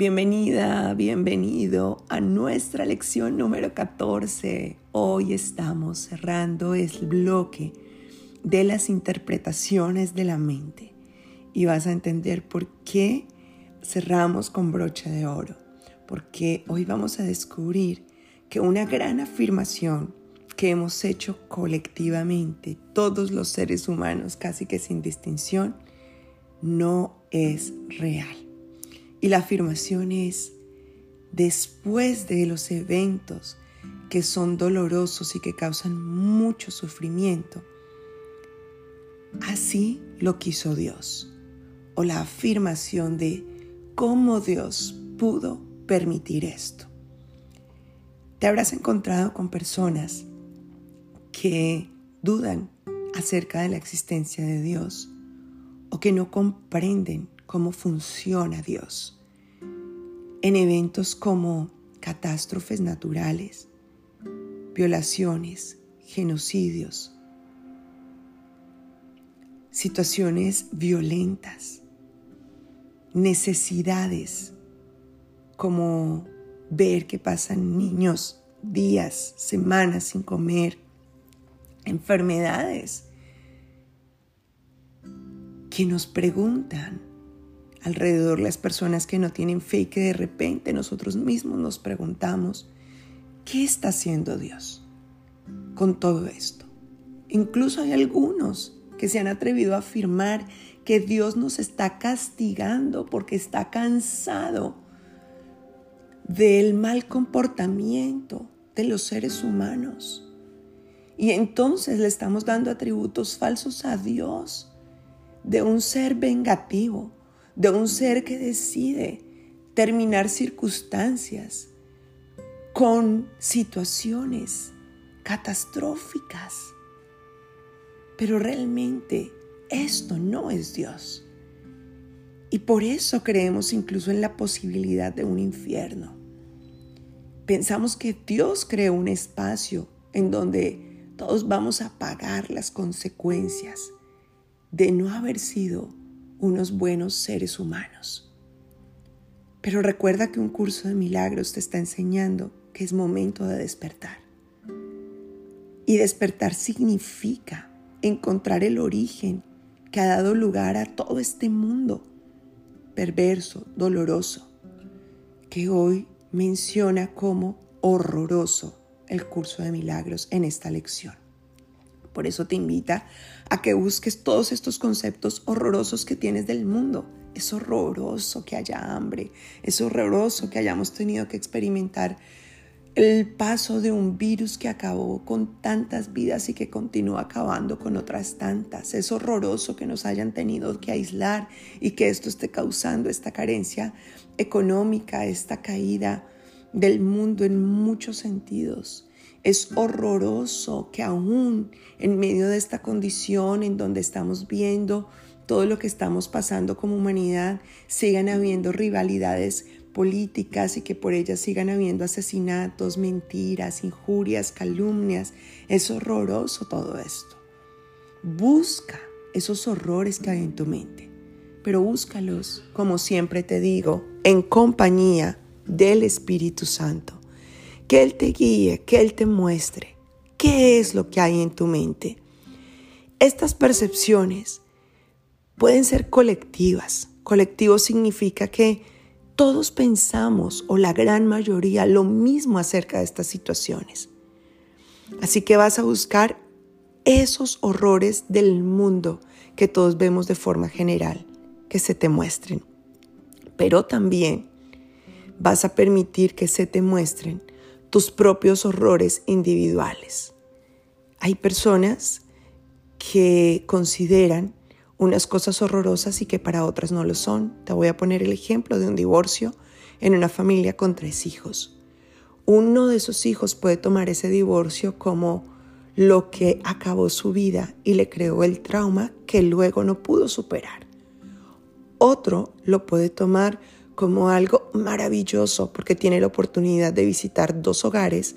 Bienvenida, bienvenido a nuestra lección número 14. Hoy estamos cerrando el bloque de las interpretaciones de la mente y vas a entender por qué cerramos con broche de oro, porque hoy vamos a descubrir que una gran afirmación que hemos hecho colectivamente, todos los seres humanos, casi que sin distinción, no es real. Y la afirmación es, después de los eventos que son dolorosos y que causan mucho sufrimiento, así lo quiso Dios. O la afirmación de cómo Dios pudo permitir esto. Te habrás encontrado con personas que dudan acerca de la existencia de Dios o que no comprenden cómo funciona Dios. En eventos como catástrofes naturales, violaciones, genocidios, situaciones violentas, necesidades como ver que pasan niños días, semanas sin comer, enfermedades que nos preguntan alrededor las personas que no tienen fe y que de repente nosotros mismos nos preguntamos, ¿qué está haciendo Dios con todo esto? Incluso hay algunos que se han atrevido a afirmar que Dios nos está castigando porque está cansado del mal comportamiento de los seres humanos. Y entonces le estamos dando atributos falsos a Dios de un ser vengativo, de un ser que decide terminar circunstancias con situaciones catastróficas. Pero realmente esto no es Dios. Y por eso creemos incluso en la posibilidad de un infierno. Pensamos que Dios creó un espacio en donde todos vamos a pagar las consecuencias de no haber sido unos buenos seres humanos. Pero recuerda que un curso de milagros te está enseñando que es momento de despertar. Y despertar significa encontrar el origen que ha dado lugar a todo este mundo perverso, doloroso, que hoy menciona como horroroso el curso de milagros en esta lección. Por eso te invita a que busques todos estos conceptos horrorosos que tienes del mundo. Es horroroso que haya hambre, es horroroso que hayamos tenido que experimentar el paso de un virus que acabó con tantas vidas y que continúa acabando con otras tantas. Es horroroso que nos hayan tenido que aislar y que esto esté causando esta carencia económica, esta caída del mundo en muchos sentidos. Es horroroso que aún en medio de esta condición en donde estamos viendo todo lo que estamos pasando como humanidad, sigan habiendo rivalidades políticas y que por ellas sigan habiendo asesinatos, mentiras, injurias, calumnias. Es horroroso todo esto. Busca esos horrores que hay en tu mente, pero búscalos, como siempre te digo, en compañía del Espíritu Santo que Él te guíe, que Él te muestre qué es lo que hay en tu mente. Estas percepciones pueden ser colectivas. Colectivo significa que todos pensamos, o la gran mayoría, lo mismo acerca de estas situaciones. Así que vas a buscar esos horrores del mundo que todos vemos de forma general, que se te muestren. Pero también vas a permitir que se te muestren tus propios horrores individuales. Hay personas que consideran unas cosas horrorosas y que para otras no lo son. Te voy a poner el ejemplo de un divorcio en una familia con tres hijos. Uno de esos hijos puede tomar ese divorcio como lo que acabó su vida y le creó el trauma que luego no pudo superar. Otro lo puede tomar como algo maravilloso porque tiene la oportunidad de visitar dos hogares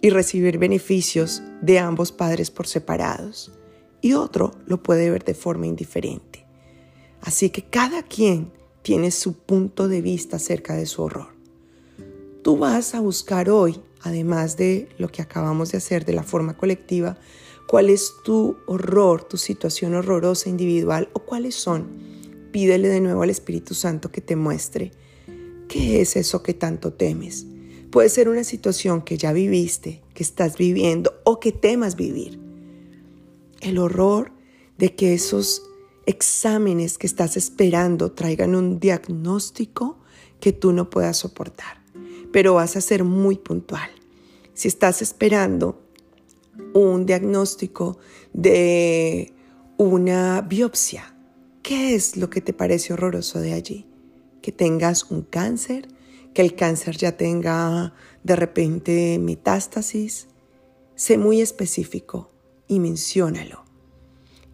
y recibir beneficios de ambos padres por separados. Y otro lo puede ver de forma indiferente. Así que cada quien tiene su punto de vista acerca de su horror. Tú vas a buscar hoy, además de lo que acabamos de hacer de la forma colectiva, cuál es tu horror, tu situación horrorosa individual o cuáles son. Pídele de nuevo al Espíritu Santo que te muestre qué es eso que tanto temes. Puede ser una situación que ya viviste, que estás viviendo o que temas vivir. El horror de que esos exámenes que estás esperando traigan un diagnóstico que tú no puedas soportar. Pero vas a ser muy puntual. Si estás esperando un diagnóstico de una biopsia, ¿qué es lo que te parece horroroso de allí? Que tengas un cáncer, que el cáncer ya tenga de repente metástasis. Sé muy específico y menciónalo.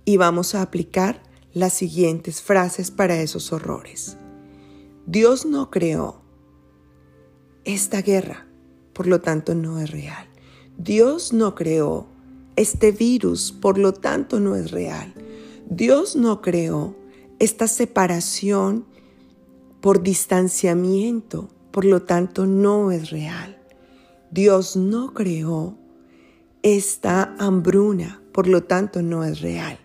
Y vamos a aplicar las siguientes frases para esos horrores. Dios no creó esta guerra, por lo tanto no es real. Dios no creó este virus, por lo tanto no es real. Dios no creó esta separación por distanciamiento, por lo tanto no es real. Dios no creó esta hambruna, por lo tanto no es real.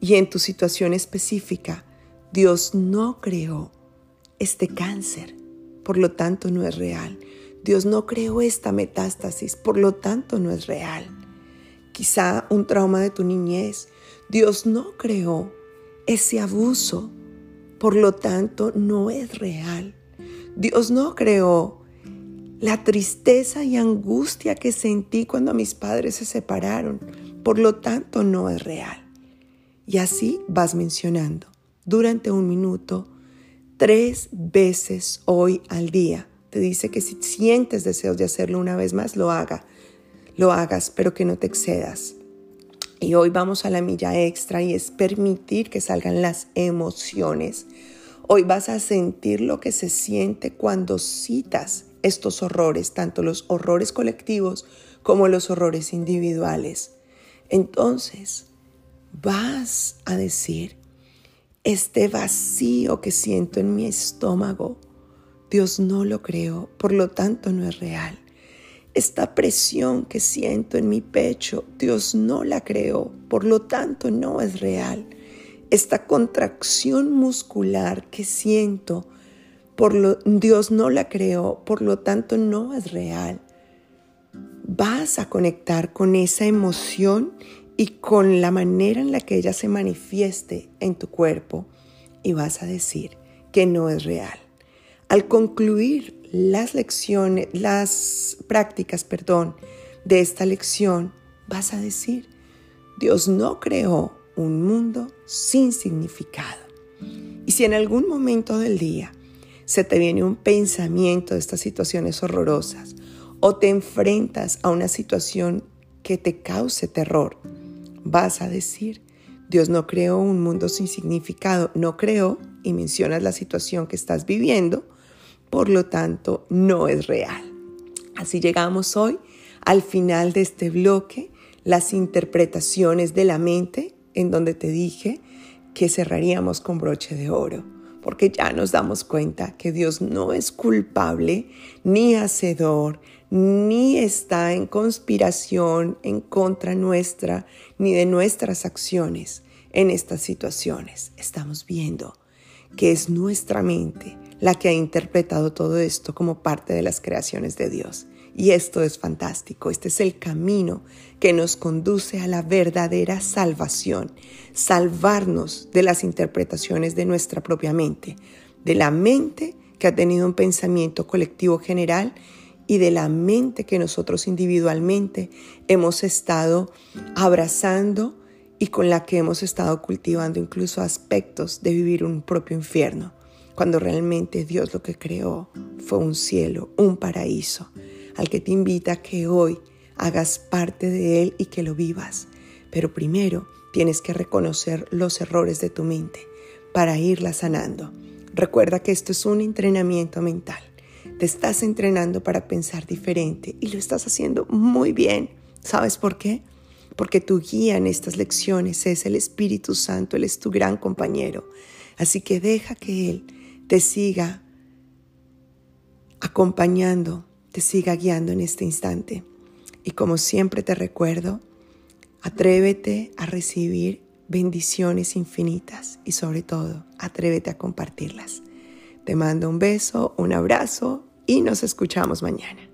Y en tu situación específica, Dios no creó este cáncer, por lo tanto no es real. Dios no creó esta metástasis, por lo tanto no es real. Quizá un trauma de tu niñez. Dios no creó ese abuso, por lo tanto no es real. Dios no creó la tristeza y angustia que sentí cuando mis padres se separaron, por lo tanto no es real. Y así vas mencionando durante un minuto, tres veces hoy al día. Te dice que si sientes deseos de hacerlo una vez más, lo haga. Lo hagas, pero que no te excedas. Y hoy vamos a la milla extra y es permitir que salgan las emociones. Hoy vas a sentir lo que se siente cuando citas estos horrores, tanto los horrores colectivos como los horrores individuales. Entonces, vas a decir, este vacío que siento en mi estómago, Dios no lo creó, por lo tanto no es real. Esta presión que siento en mi pecho, Dios no la creó, por lo tanto no es real. Esta contracción muscular que siento, por lo, Dios no la creó, por lo tanto no es real. Vas a conectar con esa emoción y con la manera en la que ella se manifieste en tu cuerpo y vas a decir que no es real. Al concluir las lecciones, las prácticas, perdón, de esta lección, vas a decir, Dios no creó un mundo sin significado. Y si en algún momento del día se te viene un pensamiento de estas situaciones horrorosas o te enfrentas a una situación que te cause terror, vas a decir, Dios no creó un mundo sin significado, no creó y mencionas la situación que estás viviendo, por lo tanto no es real. Así llegamos hoy al final de este bloque, las interpretaciones de la mente, en donde te dije que cerraríamos con broche de oro, porque ya nos damos cuenta que Dios no es culpable, ni hacedor, ni está en conspiración en contra nuestra ni de nuestras acciones en estas situaciones. Estamos viendo que es nuestra mente la que ha interpretado todo esto como parte de las creaciones de Dios. Y esto es fantástico. Este es el camino que nos conduce a la verdadera salvación. Salvarnos de las interpretaciones de nuestra propia mente. De la mente que ha tenido un pensamiento colectivo general y de la mente que nosotros individualmente hemos estado abrazando y con la que hemos estado cultivando incluso aspectos de vivir un propio infierno, cuando realmente Dios lo que creó fue un cielo, un paraíso, al que te invita a que hoy hagas parte de él y que lo vivas. Pero primero tienes que reconocer los errores de tu mente para irla sanando. Recuerda que esto es un entrenamiento mental. Te estás entrenando para pensar diferente y lo estás haciendo muy bien. ¿Sabes por qué? Porque tu guía en estas lecciones es el Espíritu Santo, Él es tu gran compañero. Así que deja que Él te siga acompañando, te siga guiando en este instante. Y como siempre te recuerdo, atrévete a recibir bendiciones infinitas y sobre todo, atrévete a compartirlas. Te mando un beso, un abrazo y nos escuchamos mañana.